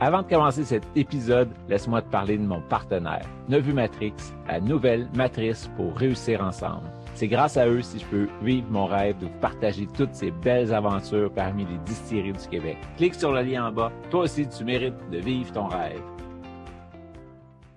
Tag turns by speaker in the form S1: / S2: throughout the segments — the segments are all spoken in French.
S1: Avant de commencer cet épisode, laisse-moi te parler de mon partenaire, Nevu Matrix, la nouvelle matrice pour réussir ensemble. C'est grâce à eux si je peux vivre mon rêve de vous partager toutes ces belles aventures parmi les distilleries du Québec. Clique sur le lien en bas. Toi aussi, tu mérites de vivre ton rêve.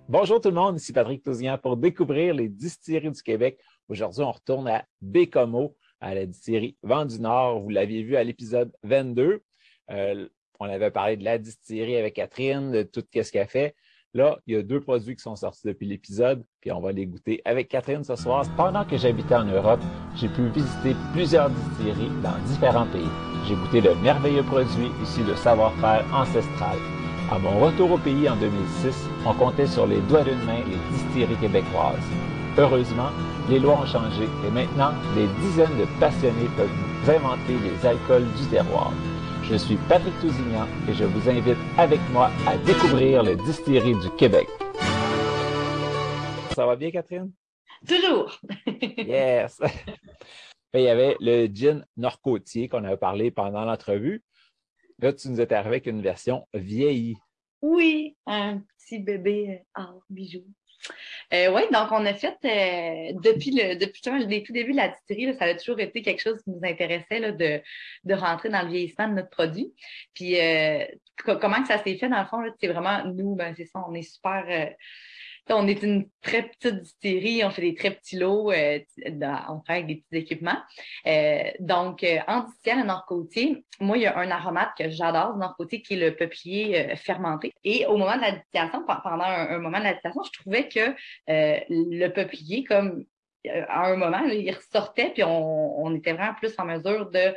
S1: Bonjour tout le monde, ici Patrick Tousignan pour découvrir les distilleries du Québec. Aujourd'hui, on retourne à Bécomo, à la distillerie Vent du Nord. Vous l'aviez vu à l'épisode 22. Euh, on avait parlé de la distillerie avec Catherine, de tout ce qu'elle fait. Là, il y a deux produits qui sont sortis depuis l'épisode, puis on va les goûter avec Catherine ce soir. Pendant que j'habitais en Europe, j'ai pu visiter plusieurs distilleries dans différents pays. J'ai goûté de merveilleux produits issus de savoir-faire ancestral. À mon retour au pays en 2006, on comptait sur les doigts d'une main les distilleries québécoises. Heureusement, les lois ont changé et maintenant, des dizaines de passionnés peuvent inventer les alcools du terroir. Je suis Patrick Tousignan et je vous invite avec moi à découvrir le distillerie du Québec. Ça va bien, Catherine?
S2: Toujours!
S1: yes! Il y avait le gin Nord-Côtier qu'on avait parlé pendant l'entrevue. Là, tu nous étais arrivé avec une version vieillie.
S2: Oui, un petit bébé en bijou. Euh, oui, donc on a fait euh, depuis le depuis le tout début de la distillerie, ça a toujours été quelque chose qui nous intéressait là, de, de rentrer dans le vieillissement de notre produit. Puis euh, comment que ça s'est fait dans le fond, c'est vraiment nous, ben c'est ça, on est super euh, on est une très petite distillerie, on fait des très petits lots, euh, on travaille avec des petits équipements. Euh, donc, euh, en distillation le Nord-Côtier, moi, il y a un aromate que j'adore, le Nord-Côtier, qui est le peuplier fermenté. Et au moment de la distillation, pendant un, moment de la distillation, je trouvais que le peuplier, comme à un moment, il ressortait, puis on, était vraiment plus en mesure de,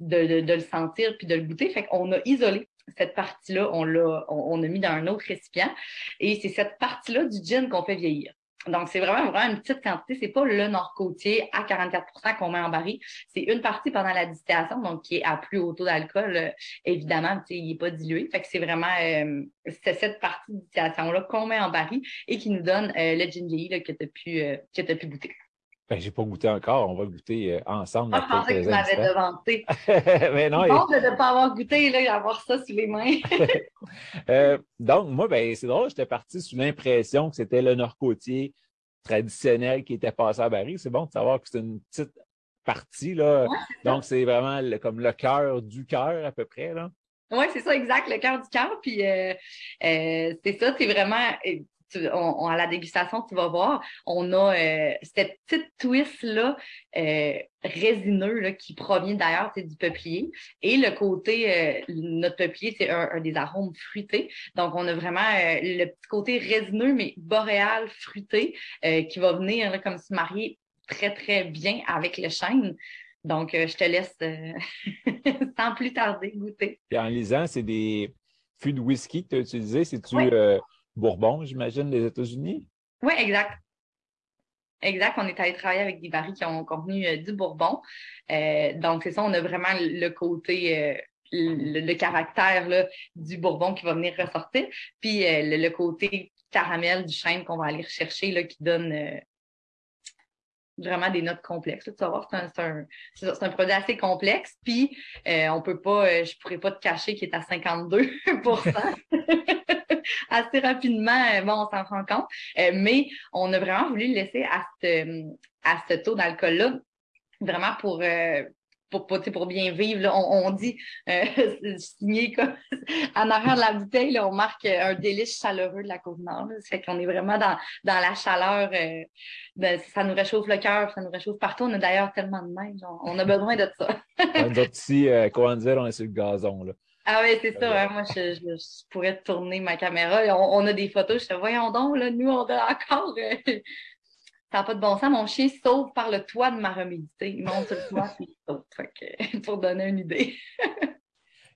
S2: de, de, le sentir puis de le goûter. Fait qu'on a isolé cette partie-là, on l'a, on, a mis dans un autre récipient. Et c'est cette partie-là du gin qu'on fait vieillir. Donc, c'est vraiment, vraiment une petite quantité. C'est pas le nord-côtier à 44% qu'on met en baril. C'est une partie pendant la distillation, donc qui est à plus haut taux d'alcool. Euh, évidemment, il n'est pas dilué. Fait que c'est vraiment euh, c'est cette partie de distillation-là qu'on met en baril et qui nous donne euh, le gin vieilli que tu as pu, que as pu goûter.
S1: Ben, j'ai pas goûté encore. On va goûter euh, ensemble.
S2: Ah, je pensais que tu m'avais devanté.
S1: Mais non.
S2: Bon de ne pas avoir goûté et avoir ça sous les mains.
S1: euh, donc, moi, ben, c'est drôle, j'étais parti sous l'impression que c'était le nord-côtier traditionnel qui était passé à Barry. C'est bon de savoir que c'est une petite partie. Là. donc, c'est vraiment comme le cœur du cœur à peu près. Là.
S2: Oui, c'est ça, exact, le cœur du cœur. Puis euh, euh, c'est ça, c'est vraiment on, à la dégustation, tu vas voir, on a euh, cette petite twist-là euh, résineux là, qui provient d'ailleurs du peuplier. Et le côté, euh, notre peuplier, c'est un, des arômes fruités. Donc, on a vraiment le petit côté résineux, mais boréal, fruité, qui va venir là, comme se marier très, très bien avec le chêne. Donc, je te laisse sans plus tarder goûter.
S1: Et en lisant, c'est des fûts de whisky que tu as utilisés. C'est-tu Bourbon, j'imagine, des États-Unis?
S2: Oui, exact. Exact, on est allé travailler avec des barils qui ont contenu euh, du Bourbon. Euh, donc, c'est ça, on a vraiment le côté, euh, le, caractère là, du Bourbon qui va venir ressortir, puis le, côté caramel du chêne qu'on va aller rechercher, là, qui donne vraiment des notes complexes. tu vas voir, c'est un, un, un, produit assez complexe. Puis, on peut pas, je pourrais pas te cacher qu'il est à 52 assez rapidement, euh, bon, on s'en rend compte. Euh, mais on a vraiment voulu le laisser à ce, à ce taux d'alcool-là, vraiment pour, euh, pour, pour, bien vivre. On, dit euh, signé comme en arrière de la bouteille, là, on marque un délice chaleureux de la Côte-Nord. Ça fait qu'on est vraiment dans, dans la chaleur. ça nous réchauffe le cœur, ça nous réchauffe partout. On a d'ailleurs tellement de neige. On, a besoin de ça.
S1: Nous autres ici, comment dire, on est sur le gazon. Là.
S2: Ah oui, c'est ça. Hein. Moi, je, je, pourrais tourner ma caméra. On, a des photos. Je te voyons donc, là, nous, on a encore. Euh, ça n'a pas de bon sens. Mon chien sauve par le toit de ma remédité. Il monte sur le toit et il saute. pour donner une idée.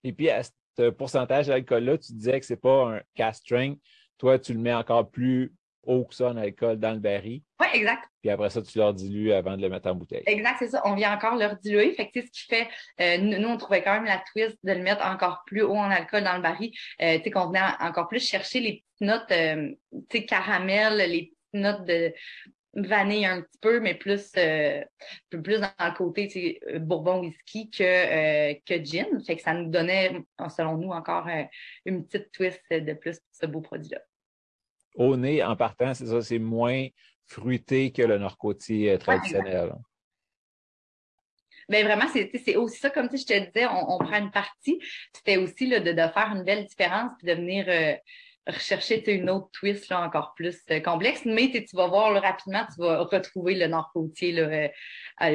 S1: et puis, à ce pourcentage d'alcool-là, tu disais que ce n'est pas un cast strength. Toi, tu le mets encore plus haut que ça en alcool dans le baril.
S2: Oui, exact.
S1: Puis après ça, tu leur dilues avant de le mettre en bouteille.
S2: Exact, c'est ça. On vient encore leur diluer. Fait que, ce qui fait, euh, nous, on trouvait quand même la twist de le mettre encore plus haut en alcool dans le baril. Euh, tu sais, qu'on venait encore plus chercher les petites notes, euh, tu sais, caramel, les petites notes de vanille un petit peu, mais plus, euh, plus dans le côté bourbon whisky que, que gin. Fait que ça nous donnait, selon nous, encore une petite twist de plus pour ce beau produit-là
S1: au nez, en partant, c'est ça, c'est moins fruité que le nord-côtier euh, traditionnel.
S2: Bien, vraiment, c'est aussi ça, comme je te disais, on, prend une partie. C'était aussi là, de, de, faire une belle différence puis de venir euh, rechercher une autre twist là, encore plus euh, complexe. Mais tu vas voir là, rapidement, tu vas retrouver le nord-côtier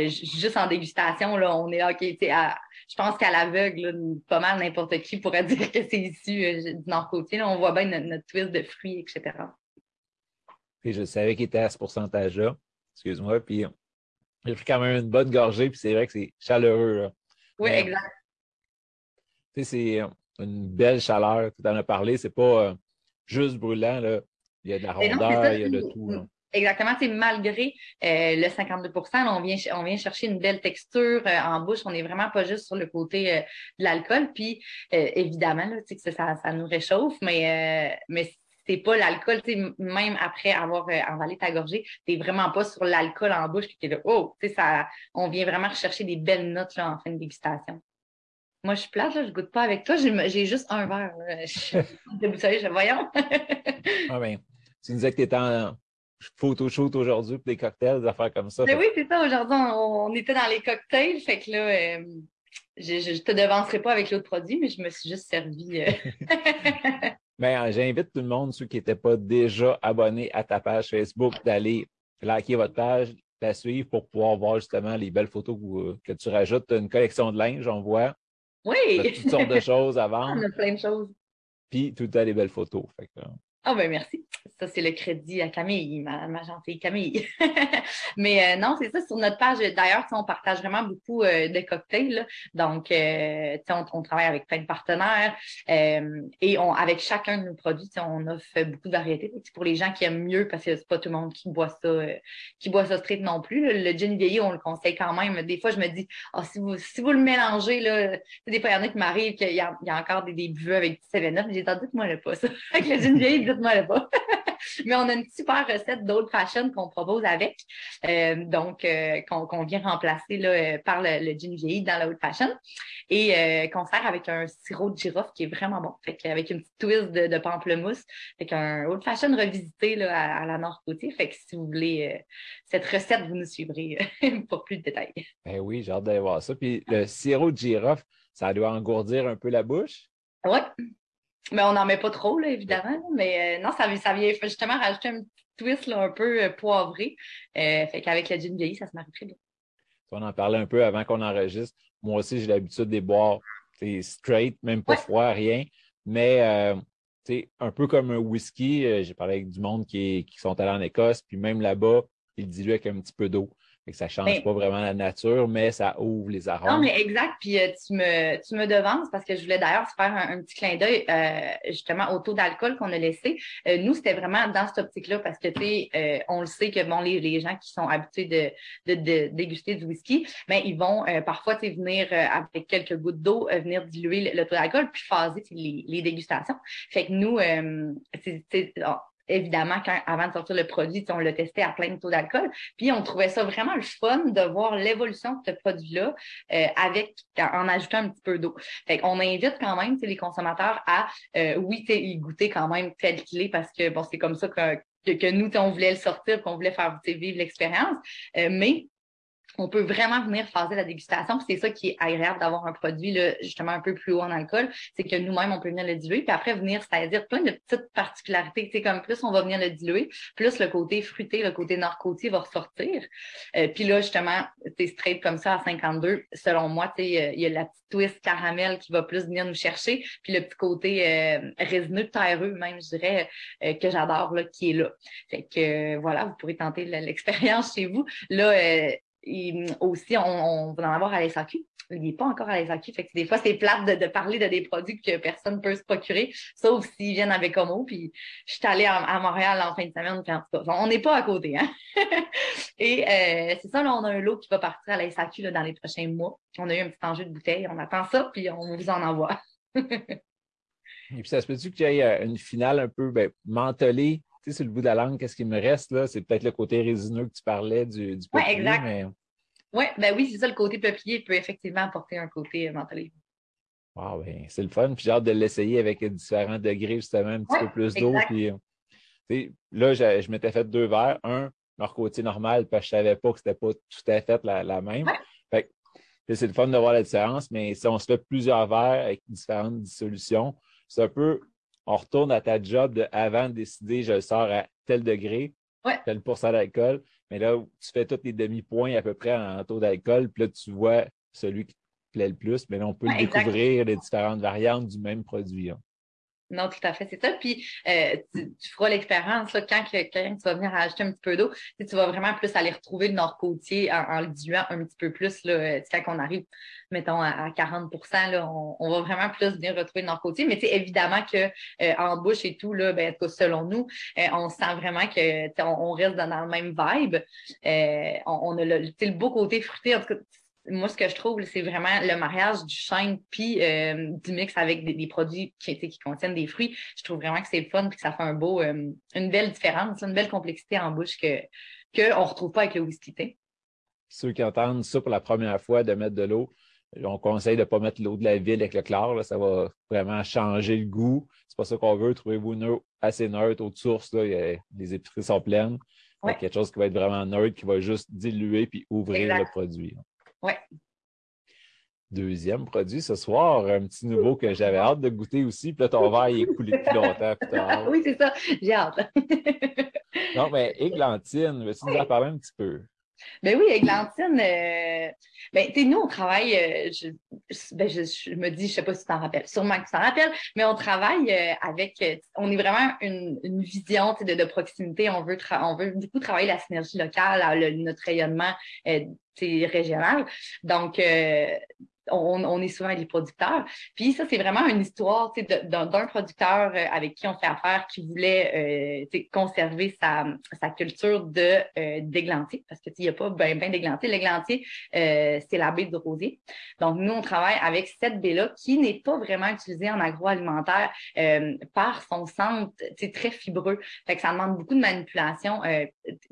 S2: juste en dégustation. Là, on est OK, à, je pense qu'à l'aveugle, pas mal n'importe qui pourrait dire que c'est issu du nord-côtier. On voit bien notre, notre, twist de fruits, etc.
S1: Puis je savais qu'il était à ce pourcentage-là. Excuse-moi. Puis j'ai pris quand même une bonne gorgée, puis c'est vrai que c'est chaleureux. Là.
S2: Oui, exact.
S1: Tu sais, c'est une belle chaleur. Tu en as parlé. C'est pas euh, juste brûlant. Là. Il y a de la rondeur, il y a de tout.
S2: Exactement, c'est malgré euh, le 52 on vient on vient chercher une belle texture euh, en bouche, on n'est vraiment pas juste sur le côté de l'alcool puis évidemment là, que ça, ça, nous réchauffe mais mais c'est pas l'alcool, même après avoir euh, avalé ta gorgée, t'es vraiment pas sur l'alcool en bouche, qui est là, oh, ça, on vient vraiment rechercher des belles notes, là, en fin de dégustation. Moi, je suis plate, là, je goûte pas avec toi, j'ai juste un verre, Je, je, voyons.
S1: ah ben, tu nous disais que tu étais en photo shoot aujourd'hui pour des cocktails, des affaires comme ça.
S2: Mais ben oui, c'est ça, aujourd'hui, on, était dans les cocktails, fait que là, euh, je, je, te devancerai pas avec l'autre produit, mais je me suis juste servi. Euh,
S1: Ben, j'invite tout le monde, ceux qui n'étaient pas déjà abonnés à ta page Facebook, d'aller liker votre page, la suivre pour pouvoir voir justement les belles photos que, tu rajoutes. Tu une collection de linge, on voit.
S2: Oui!
S1: toutes sortes de choses à vendre.
S2: On a plein de choses.
S1: Puis tout à des belles photos. Fait
S2: ah ben merci. Ça, c'est le crédit à Camille, ma, gentille Camille. Mais euh, non, c'est ça, sur notre page, d'ailleurs, on partage vraiment beaucoup euh, de cocktails. Donc, euh, on, on, travaille avec plein de partenaires et on, avec chacun de nos produits, on offre beaucoup de variétés. Pour les gens qui aiment mieux, parce que c'est pas tout le monde qui boit ça, qui boit ça straight non plus. Le gin vieilli, on le conseille quand même. Des fois, je me dis, oh, si, vous, si vous le mélangez, là, des fois, il y en a qui m'arrivent qu'il y, y, a encore des, des avec du 7-Up. J'ai dit, dites-moi le pas ça. avec le gin vieilli, dites-moi pas. Mais on a une super recette d'old fashion qu'on propose avec, euh, donc euh, qu'on vient remplacer là, euh, par le, le gin vieilli dans la old fashion et qu'on sert avec un sirop de girofle qui est vraiment bon, fait avec une petite twist de, pamplemousse, avec un old fashion revisité là, à, la Nord-Côté. Fait que si vous voulez cette recette, vous nous suivrez pour plus de détails.
S1: Ben oui, j'ai hâte d'aller voir ça. Puis le sirop de girofle, ça doit engourdir un peu la bouche?
S2: Oui, mais on n'en met pas trop, là, évidemment. Mais euh, non, ça, ça vient justement rajouter un petit twist là, un peu euh, poivré. Euh, fait qu'avec la gin vieillie, ça se marie très bien.
S1: On en parlait un peu avant qu'on enregistre. Moi aussi, j'ai l'habitude de les boire straight, même pas froid, rien. Mais un peu comme un whisky, j'ai parlé avec du monde qui, qui sont allés en Écosse, puis même là-bas, ils diluent avec un petit peu d'eau ça ne change pas vraiment la nature, mais ça ouvre les arômes.
S2: Non, mais exact. Puis euh, tu, me, tu me devances parce que je voulais d'ailleurs faire un, petit clin d'œil euh, justement au taux d'alcool qu'on a laissé. Euh, nous, c'était vraiment dans cette optique-là parce que tu sais, on le sait que bon, les, les gens qui sont habitués de, de, déguster du whisky, ben, ils vont parfois venir avec quelques gouttes d'eau, venir diluer le, taux d'alcool, puis phaser les, les dégustations. Fait que nous, c'est évidemment, quand, avant de sortir le produit, on l'a testé à plein de taux d'alcool. Puis on trouvait ça vraiment le fun de voir l'évolution de ce produit-là euh, avec en ajoutant un petit peu d'eau. Fait qu'on invite quand même les consommateurs à euh, oui, y goûter quand même tel qu'il est parce que bon, c'est comme ça que, que, nous, on voulait le sortir, qu'on voulait faire vivre l'expérience. Euh, mais on peut vraiment venir phaser la dégustation. C'est ça qui est agréable d'avoir un produit là, justement un peu plus haut en alcool, c'est que nous-mêmes, on peut venir le diluer, puis après venir, c'est-à-dire plein de petites particularités. C'est comme plus on va venir le diluer, plus le côté fruité, le côté nord-côtier va ressortir. Euh, puis là, justement, c'est straight comme ça à 52. Selon moi, il y a la petite twist caramel qui va plus venir nous chercher, puis le petit côté euh, résineux, terreux même, je dirais, euh, que j'adore, là, qui est là. Fait que voilà, vous pourrez tenter l'expérience chez vous. Là, aussi, on, va en avoir à la. Il n'est pas encore à la des fois, c'est plate de, parler de des produits que personne ne peut se procurer, sauf s'ils viennent avec Homo. Puis je suis allée à, Montréal en fin de semaine. on n'est pas à côté. Hein? Et euh, c'est ça, là, on a un lot qui va partir à la dans les prochains mois. On a eu un petit enjeu de bouteille. On attend ça, puis on vous en envoie.
S1: Et puis, ça se peut-tu qu'il y ait euh, une finale un peu ben, mentolée? Tu sais, sur le bout de la langue, qu'est-ce qui me reste là? C'est peut-être le côté résineux que tu parlais du, du
S2: Oui, exact. Ouais, ben oui, c'est ça, le côté peuplier peut effectivement apporter un côté euh.
S1: Wow, ben, c'est le fun. Puis j'ai hâte de l'essayer avec différents degrés, justement, un petit peu plus d'eau. Puis, euh, là, je, m'étais fait deux verres. Un, leur côté normal, parce que je ne savais pas que c'était pas tout à fait la, même. Fait c'est le fun de voir la différence, mais si on se fait plusieurs verres avec différentes dissolutions, c'est un peu, on retourne à ta job de avant de décider, je le sors à tel degré, tel pourcent d'alcool. Mais là, tu fais tous les demi-points à peu près en taux d'alcool, puis là, tu vois celui qui te plaît le plus. Mais là, on peut découvrir les différentes variantes du même produit. Hein.
S2: Non, tout à fait, c'est ça. Puis euh, tu, feras l'expérience quand, quand, tu vas venir ajouter un petit peu d'eau, tu vas vraiment plus aller retrouver le nord-côtier en, le diluant un petit peu plus. Là, quand on arrive, mettons, à, 40 là, on, va vraiment plus venir retrouver le nord-côtier. Mais évidemment que euh, en bouche et tout, là, ben, selon nous, euh, on sent vraiment que on, reste dans, le même vibe. on, a le, le beau côté fruité. En tout cas, moi, ce que je trouve, c'est vraiment le mariage du chêne puis euh, du mix avec des, produits qui, qui contiennent des fruits. Je trouve vraiment que c'est fun et que ça fait un beau, euh, une belle différence, une belle complexité en bouche que qu'on ne retrouve pas avec le whisky
S1: Ceux qui entendent ça pour la première fois de mettre de l'eau, on conseille de ne pas mettre l'eau de la ville avec le chlore. ça va vraiment changer le goût. C'est pas ça qu'on veut. Trouvez-vous une eau assez neutre, eau de source. Là, les épiceries sont pleines. Quelque chose qui va être vraiment neutre, qui va juste diluer puis ouvrir le produit.
S2: Oui.
S1: Deuxième produit ce soir, un petit nouveau que j'avais hâte de goûter aussi. Puis là, ton verre il est coulé depuis longtemps.
S2: oui, c'est ça. J'ai hâte.
S1: non, mais Églantine, veux-tu nous en parler un petit peu?
S2: Ben oui, Églantine, euh, ben, nous, on travaille, euh, je, ben, je, me dis, je sais pas si tu t'en rappelles, sûrement que tu t'en rappelles, mais on travaille euh, avec, euh, on est vraiment une, vision de, de proximité. On veut, on veut beaucoup travailler la synergie locale, notre rayonnement régional. Donc, on, est souvent les producteurs. Puis ça, c'est vraiment une histoire d'un producteur euh, avec qui on fait affaire qui voulait euh, conserver sa, culture de euh, d'églantier, parce qu'il n'y a pas bien ben d'églantier. L'églantier, c'est la baie de rosier. Donc, nous, on travaille avec cette baie-là qui n'est pas vraiment utilisée en agroalimentaire par son centre très fibreux. Fait que ça demande beaucoup de manipulation,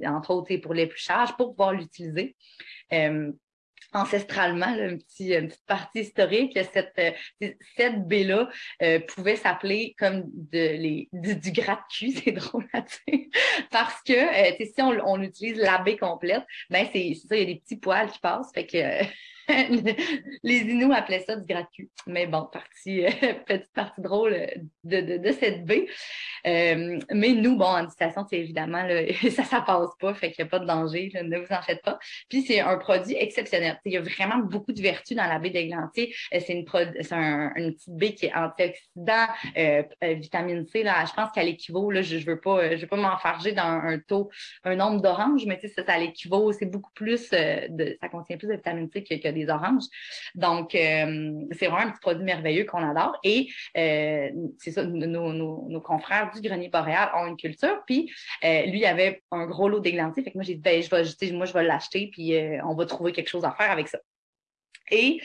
S2: entre autres pour l'épluchage, pour pouvoir l'utiliser ancestralement, un petit, une petite partie historique, cette, euh, cette baie-là euh, pouvait s'appeler comme de, les, du, du gratte-cul, c'est drôle à dire, parce que euh, si on, on, utilise la baie complète, ben c'est ça, il y a des petits poils qui passent, fait que les Inuits appelaient ça du gratuit. Mais bon, partie, euh, petite partie drôle de, de, de cette baie. Euh, mais nous, bon, en distillation, c'est évidemment, ça, ça passe pas, fait qu'il n'y a pas de danger, ne vous en faites pas. Puis c'est un produit exceptionnel. Il y a vraiment beaucoup de vertus dans la baie d'Églantier. Euh, c'est une, c'est un, une petite baie qui est antioxydant, euh, vitamine C. Là, je pense qu'elle équivaut, là, je, je veux pas, pas m'enfarger dans un taux, un nombre d'oranges, mais ça l'équivaut, c'est beaucoup plus de, ça contient plus de vitamine C que, que des oranges. Donc, euh, c'est vraiment un petit produit merveilleux qu'on adore. Et euh, c'est ça, nos, confrères du grenier boréal ont une culture. Puis, euh, lui, il avait un gros lot d'églantiers. Fait que moi, j'ai dit, ben, je vais, moi, je vais l'acheter, puis on va trouver quelque chose à faire avec ça. Et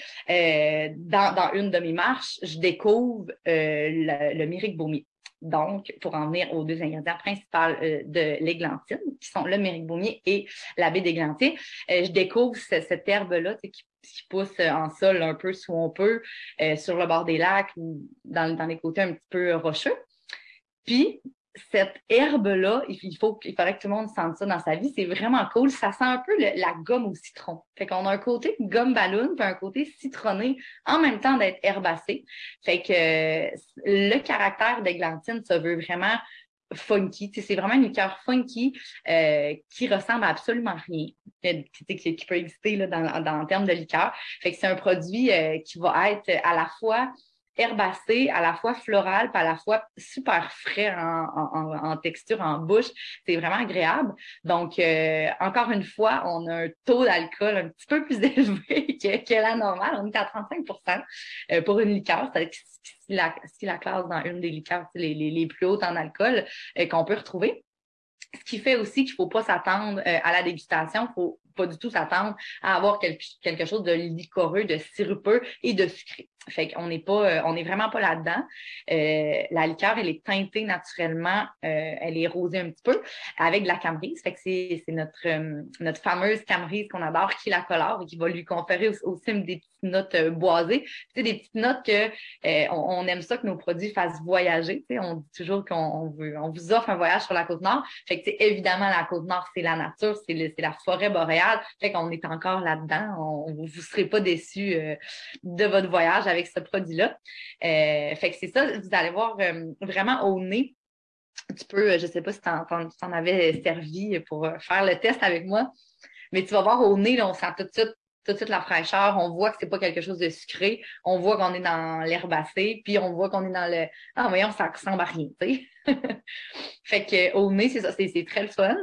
S2: dans, une de mes marches, je découvre le, le myrique baumier. Donc, pour en venir aux deux ingrédients principaux euh, de l'églantine, qui sont le méribaumier et la baie d'églantier, euh, je découvre cette herbe-là qui, pousse en sol un peu sous on peut, euh, sur le bord des lacs ou dans, dans les côtés un petit peu rocheux. Puis, cette herbe-là, il il faudrait que tout le monde sente ça dans sa vie. C'est vraiment cool. Ça sent un peu la gomme au citron. Fait qu'on a un côté gomme ballon, puis un côté citronné, en même temps d'être herbacé. Fait que le caractère d'Églantine, ça veut vraiment funky. C'est vraiment une liqueur funky euh, qui ressemble à absolument rien qui, qui peut exister là, dans, dans, en termes de liqueur. Fait que c'est un produit euh, qui va être à la fois herbacé, à la fois floral, puis à la fois super frais en, texture, en bouche. C'est vraiment agréable. Donc, euh, encore une fois, on a un taux d'alcool un petit peu plus élevé que, la normale. On est à 35% euh, pour une liqueur. C'est la, la classe dans une des liqueurs les, les, plus hautes en alcool euh, qu'on peut retrouver. Ce qui fait aussi qu'il faut pas s'attendre à la dégustation. Faut pas du tout s'attendre à avoir quelque, quelque chose de liquoreux, de sirupeux et de sucré. Fait qu'on n'est pas, euh, on n'est vraiment pas là-dedans. Euh, la liqueur, elle est teintée naturellement, euh, elle est rosée un petit peu avec de la camerise. Fait que c'est, c'est notre, notre fameuse camerise qu'on adore qui la colore et qui va lui conférer aussi, des petites notes boisées. Tu des petites notes que on, aime ça que nos produits fassent voyager. Tu on dit toujours qu'on veut, on vous offre un voyage sur la côte nord. Fait que évidemment la côte nord, c'est la nature, c'est, c'est la forêt boréale. Fait qu'on est encore là-dedans. On, vous serez pas déçus de votre voyage ce produit-là. Euh, fait que c'est ça, vous allez voir euh, vraiment au nez. Tu peux, euh, je ne sais pas si tu en, avais servi pour faire le test avec moi, mais tu vas voir au nez, on sent tout de suite tout de suite la fraîcheur, on voit que c'est pas quelque chose de sucré, on voit qu'on est dans l'herbacé, puis on voit qu'on est dans le ah voyons ça ressemble à rien, tu sais. fait que au nez c'est ça, c'est très le fun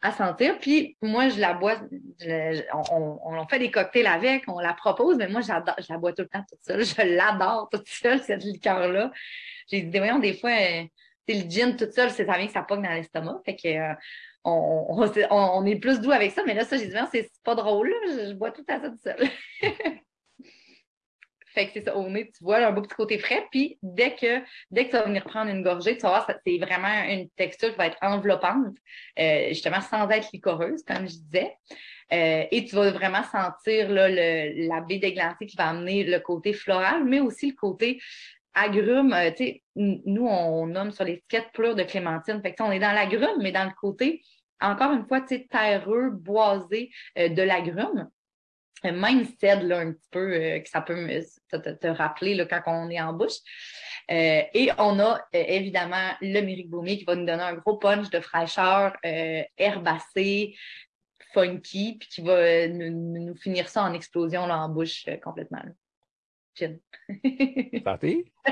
S2: à sentir. Puis moi, je la bois, on, on, fait des cocktails avec, on la propose, mais moi, j'adore, je la bois tout le temps toute seule. Je l'adore toute seule, cette liqueur-là. J'ai dit, voyons, des fois, euh, le gin toute seule, c'est ça vient que ça pogne dans l'estomac. Fait que euh, on, on, est plus doux avec ça, mais là, ça, j'ai dit, c'est pas drôle, Je, bois tout à ça toute seule. Fait que c'est ça, au nez, tu vois un beau petit côté frais. Puis dès que dès que tu vas venir prendre une gorgée, tu vas voir, c'est vraiment une texture qui va être enveloppante, euh, justement sans être licoreuse, comme je disais. Euh, et tu vas vraiment sentir le, la baie d'églantine qui va amener le côté floral, mais aussi le côté agrume. Euh, sais, nous, on nomme sur l'étiquette pleure de clémentine. Fait que, on est dans l'agrume, mais dans le côté, encore une fois, terreux, boisé de l'agrume même cède là, un petit peu euh, que ça peut te, rappeler là, quand on est en bouche. Euh, et on a euh, évidemment le Myric qui va nous donner un gros punch de fraîcheur herbacé, funky, puis qui va nous, finir ça en explosion là, en bouche complètement. Gin.
S1: Parti?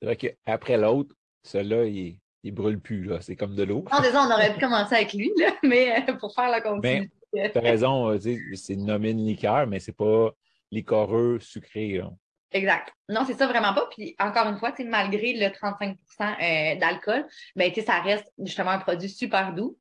S1: C'est vrai qu'après l'autre, celui-là, il, il brûle plus, là. C'est comme de l'eau.
S2: Non, déjà, on aurait pu commencer avec lui, là, mais pour faire la continuité.
S1: Tu as raison, euh, c'est nommé une liqueur, mais c'est pas liquoreux sucré.
S2: Exact. Non, c'est ça vraiment pas. Puis encore une fois, malgré le 35% euh, d'alcool, ben, ça reste justement un produit super doux.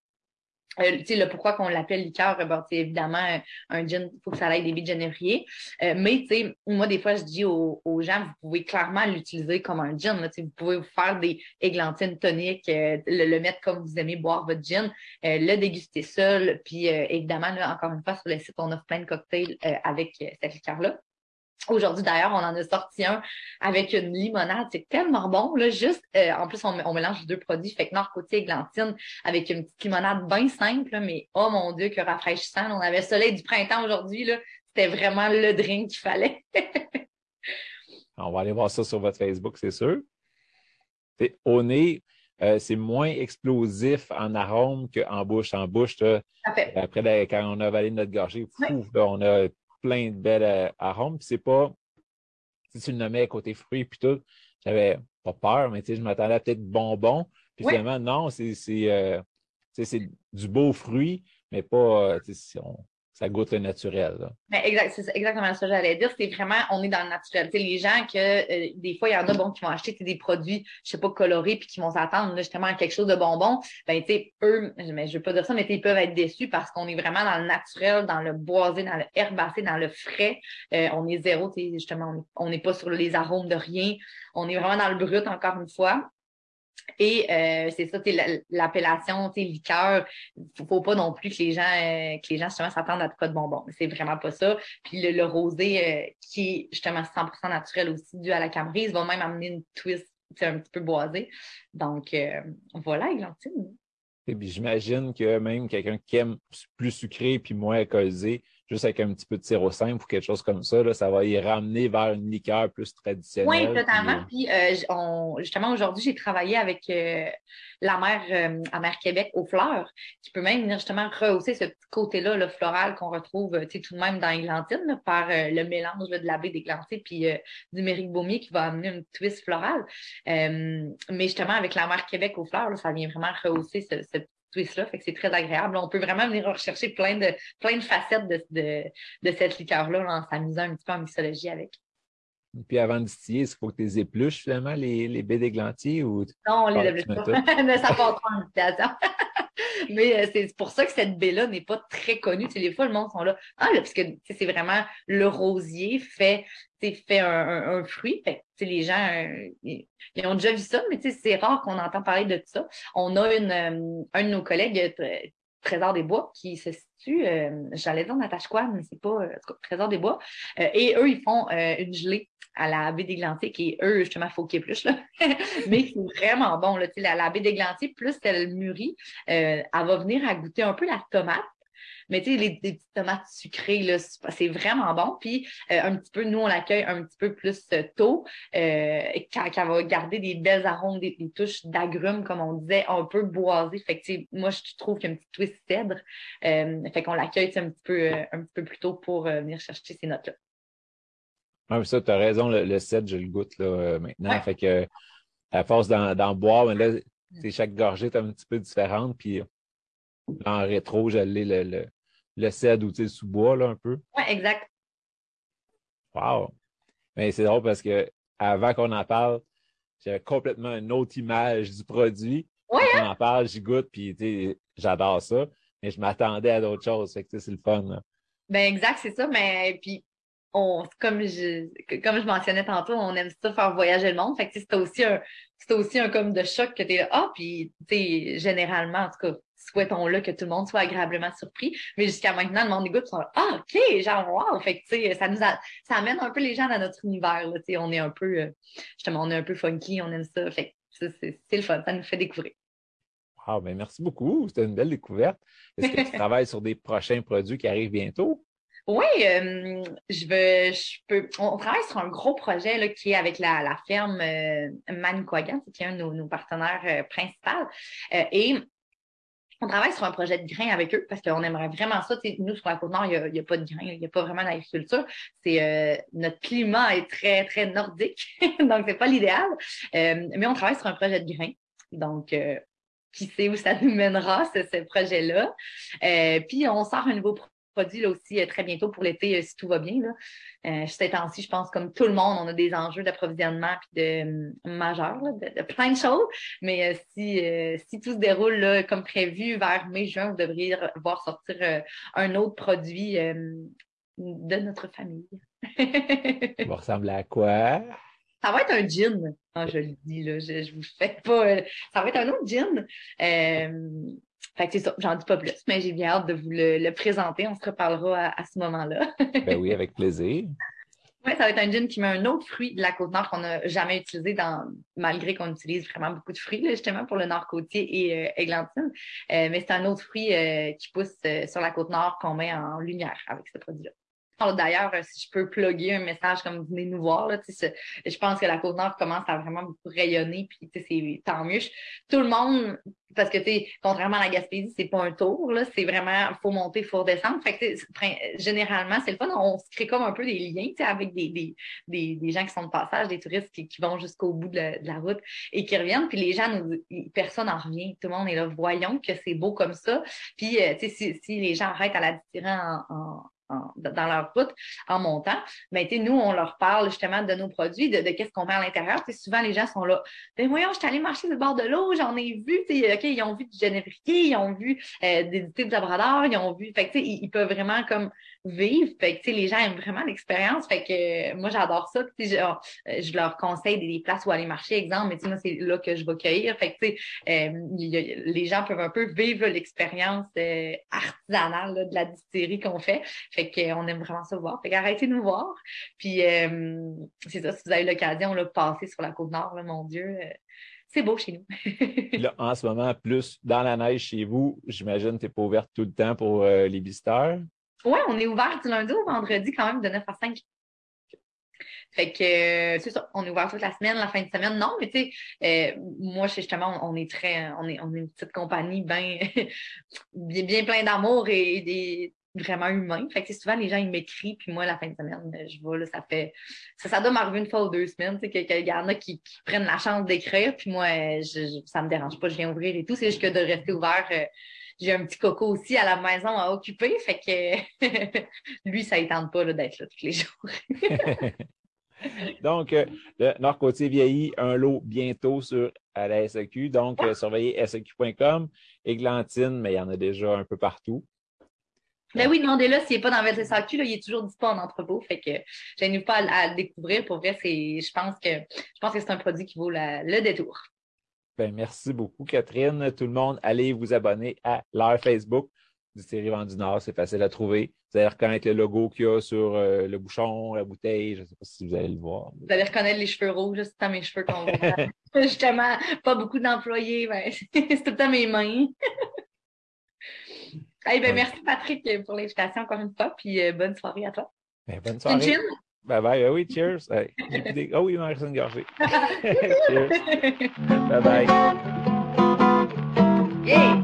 S2: Euh, tu sais, le pourquoi qu'on l'appelle liqueur, ben, évidemment, euh, un gin, il faut que ça aille billes de genévrier. Euh, mais, tu sais, moi, des fois, je dis aux, gens, vous pouvez clairement l'utiliser comme un gin. Là, vous pouvez vous faire des églantines toniques, le, mettre comme vous aimez boire votre gin, le déguster seul. Puis, évidemment, là, encore une fois, sur le site, on offre plein de cocktails avec cette liqueur-là. Aujourd'hui, d'ailleurs, on en a sorti un avec une limonade. C'est tellement bon. Là, juste, euh, en plus, on, mélange les deux produits. Fait que nord côté églantine avec une petite limonade bien simple, mais oh mon Dieu, que rafraîchissant. On avait le soleil du printemps aujourd'hui. C'était vraiment le drink qu'il fallait.
S1: on va aller voir ça sur votre Facebook, c'est sûr. au nez, euh, c'est moins explosif en arôme qu'en bouche. En bouche, après, quand on a avalé notre gorgée, on a plein de belles euh, arômes. Puis c'est pas, si tu le nommais côté fruits puis tout, j'avais pas peur, mais tu sais, je m'attendais à peut-être bonbons. Puis finalement, non, c'est euh, du beau fruit, mais pas, euh, ça goûte le naturel.
S2: Ben, exact, c'est exactement ça que j'allais dire. C'est vraiment, on est dans le naturel. les gens que euh, des fois, il y en a bon, qui vont acheter des produits, je sais pas, colorés, puis qui vont s'attendre justement à quelque chose de bonbon. Ben, tu sais, eux, mais je veux pas dire ça, mais ils peuvent être déçus parce qu'on est vraiment dans le naturel, dans le boisé, dans le herbacé, dans le frais. Euh, on est zéro, justement, on n'est pas sur les arômes de rien. On est vraiment dans le brut, encore une fois. Et euh, c'est ça, l'appellation, liqueur, faut, faut pas non plus que les gens, euh, que les gens justement s'attendent à tout cas de bonbons. C'est vraiment pas ça. Puis le, rosé, euh, qui est justement 100% naturel aussi, dû à la camerise, va même amener une twist un petit peu boisée. Donc voilà, Églantine.
S1: J'imagine que même quelqu'un qui aime plus sucré puis moins alcoolisé, juste avec un petit peu de sirop simple ou quelque chose comme ça, ça va y ramener vers une liqueur plus traditionnelle.
S2: Oui, totalement. Puis, euh, justement, aujourd'hui, j'ai travaillé avec euh, la mère, euh, à Mère Québec aux fleurs, qui peut même venir justement rehausser ce petit côté-là, le floral qu'on retrouve tout de même dans l'églantine, par le mélange de la baie d'églantine puis du méric baumier qui va amener une twist florale. mais justement, avec la mère Québec aux fleurs, ça vient vraiment rehausser ce, ce twist-là. Fait que c'est très agréable. On peut vraiment venir rechercher plein de, plein de facettes de, de, de cette liqueur-là en s'amusant un petit peu en mixologie avec.
S1: Et puis avant de distiller, est-ce qu'il faut que tu les épluches finalement, les, les baies d'églantier? Ou...
S2: Non, on les épluche pas. ça part trop en Mais euh, c'est pour ça que cette baie-là n'est pas très connue. Tu sais, les fois, le monde sont là. Ah, là, parce que c'est vraiment le rosier fait, fait un, un, fruit. Fait les gens, euh, ils, ont déjà vu ça, mais c'est rare qu'on entend parler de ça. On a une, euh, un de nos collègues, Trésor des Bois, qui se situe, j'allais dire Natashquan, mais c'est pas Trésor des Bois. et eux, ils font une gelée à la baie d'Églantier, qui eux, justement, faut qu'il plus, là. mais c'est vraiment bon, là. La, la baie d'Églantier, plus elle mûrit, euh, elle va venir à goûter un peu la tomate. Mais tu sais, les, petites tomates sucrées, là, c'est vraiment bon. Puis euh, un petit peu, nous, on l'accueille un petit peu plus euh, tôt, euh, quand, elle va garder des belles arômes, des, touches d'agrumes, comme on disait, un peu boisées. Fait que moi, je trouve qu'il y a un petit twist cèdre. fait qu'on l'accueille un petit peu un petit peu plus tôt pour venir chercher ces notes-là.
S1: Ah, ça, tu as raison, le, le, set, je le goûte là, euh, maintenant. Fait que à force d'en boire, mais là, chaque gorgée est un petit peu différente. Puis en rétro, j'allais le, le, le cèdre ou le sous-bois là, un peu.
S2: Oui, exact.
S1: Wow! Mais c'est drôle parce que avant qu'on en parle, j'avais complètement une autre image du produit.
S2: Oui,
S1: hein? on en parle, j'y goûte, puis j'adore ça. Mais je m'attendais à d'autres choses. Fait que c'est le fun. Là.
S2: Ben exact, c'est ça. Mais puis on, comme je, comme je mentionnais tantôt, on aime ça faire voyager le monde. Fait que c'est aussi un, aussi un comme de choc que t'es là, ah, puis, tu sais, généralement, en tout cas, souhaitons-le que tout le monde soit agréablement surpris. Mais jusqu'à maintenant, le monde écoute, sont là, ah, ok, genre, wow. Fait que, tu sais, ça nous ça amène un peu les gens dans notre univers, là, tu sais, on est un peu, euh, justement, on est un peu funky, on aime ça. Fait que c'est le fun, ça nous fait découvrir.
S1: Wow, ben merci beaucoup. C'était une belle découverte. Est-ce que tu travailles sur des prochains produits qui arrivent bientôt?
S2: Oui, euh, je veux, je peux. On travaille sur un gros projet là, qui est avec la, la ferme euh, Manicouagan, qui est un de nos, partenaires euh, principaux. Et on travaille sur un projet de grain avec eux parce qu'on aimerait vraiment ça. nous, sur la Côte-Nord, il n'y a, pas de grain, il n'y a pas vraiment d'agriculture. C'est notre climat est très, très nordique, donc c'est pas l'idéal. mais on travaille sur un projet de grain. Donc, qui sait où ça nous mènera, ce, ce projet-là. puis on sort un nouveau produit là aussi euh, très bientôt pour l'été euh, si tout va bien. Là. Euh, ces temps-ci, je pense, comme tout le monde, on a des enjeux d'approvisionnement puis de majeurs, de, plein de choses. Mais si, si tout se déroule là, comme prévu vers mai-juin, vous devriez voir sortir un autre produit de notre famille.
S1: Ça va ressembler à quoi?
S2: Ça va être un gin. Ah, je le dis, là, je, je vous fais pas. ça va être un autre gin. Fait que c'est ça, j'en dis pas plus, mais j'ai bien hâte de vous le, présenter. On se reparlera à, ce moment-là.
S1: ben oui, avec plaisir.
S2: Oui, ça va être un gin qui met un autre fruit de la côte nord qu'on n'a jamais utilisé dans, malgré qu'on utilise vraiment beaucoup de fruits, justement, pour le nord côtier et euh, églantine. Euh, mais c'est un autre fruit euh, qui pousse sur la côte nord qu'on met en lumière avec ce produit-là. D'ailleurs, si je peux plugger un message comme venez nous voir, là, je pense que la Côte-Nord commence à vraiment rayonner, puis c'est tant mieux. tout le monde, parce que contrairement à la Gaspésie, c'est pas un tour, c'est vraiment faut monter, faut redescendre. Généralement, c'est le fun. On se crée comme un peu des liens avec des, des, des, des, gens qui sont de passage, des touristes qui, vont jusqu'au bout de la, route et qui reviennent. Puis les gens nous personne n'en revient. Tout le monde est là. Voyons que c'est beau comme ça. Puis euh, si, si les gens arrêtent à la tirer en dans leur route en montant, mais ben, nous, on leur parle justement de nos produits, de, qu'est-ce qu'on met à l'intérieur. Souvent, les gens sont là, ben voyons, je suis allée marcher le bord de l'eau, j'en ai vu, OK, ils ont vu du génévrier, ils ont vu euh, des thés de labrador, ils ont vu, fait que, ils, ils peuvent vraiment comme vivre. Fait que, les gens aiment vraiment l'expérience. Fait que moi, j'adore ça. Je, euh, je leur conseille des, places où aller marcher, exemple, mais moi, c'est là que je vais cueillir. Fait que, euh, les gens peuvent un peu vivre l'expérience euh, artisanale de la distillerie qu'on fait. Fait qu'on aime vraiment ça voir. Fait qu'arrêtez de nous voir. Puis euh, c'est ça, si vous avez l'occasion de passer sur la côte nord, mon Dieu. c'est beau chez nous.
S1: là, en ce moment, plus dans la neige chez vous, j'imagine que tu n'es pas ouverte tout le temps pour les visiteurs.
S2: Oui, on est ouvert du lundi au vendredi quand même de 9 à 5. Fait que euh, c'est ça, on est ouvert toute la semaine, la fin de semaine. Non, mais tu sais, euh, moi, justement, on, est très, on est, on est une petite compagnie bien, bien, bien plein d'amour et, des vraiment humain. Fait que souvent les gens ils m'écrivent, puis moi, la fin de semaine, je vois, là, ça fait. Ça, ça doit m'arriver une fois ou deux semaines, tu sais, qu'il y en a qui, prennent la chance d'écrire, puis moi, je, ça me dérange pas, je viens ouvrir et tout. C'est juste que de rester ouvert. Euh, j'ai un petit coco aussi à la maison à occuper, fait que lui, ça ne tente pas d'être là tous les jours.
S1: Donc, euh, le Nord-Côtier vieillit, un lot bientôt sur à la SAQ. Donc, euh, surveillez SAQ.com. Églantine, mais il y en a déjà un peu partout.
S2: Ben oui, demandez-le s'il n'est pas dans votre SAQ, là, il est toujours disponible en entrepôt. Fait que je pas à, le découvrir. Pour vrai, c'est, je pense que je pense que c'est un produit qui vaut le détour.
S1: Ben, merci beaucoup, Catherine. Tout le monde, allez vous abonner à leur Facebook du série Vendu Nord. C'est facile à trouver. Vous allez reconnaître le logo qu'il y a sur euh, le bouchon, la bouteille. Je ne sais pas si vous allez le voir.
S2: Vous allez reconnaître les cheveux rouges. C'est tout mes cheveux qu'on voit. Justement, pas beaucoup d'employés. Ben, c'est tout le temps mes mains. ben, Merci, Patrick, pour l'invitation encore une fois. Puis euh, bonne soirée à toi.
S1: Ben, bonne soirée. Bye bye. Ah oui, cheers. Oh oui, il m'en reste une gorgée. cheers. Bye bye.
S2: Yeah.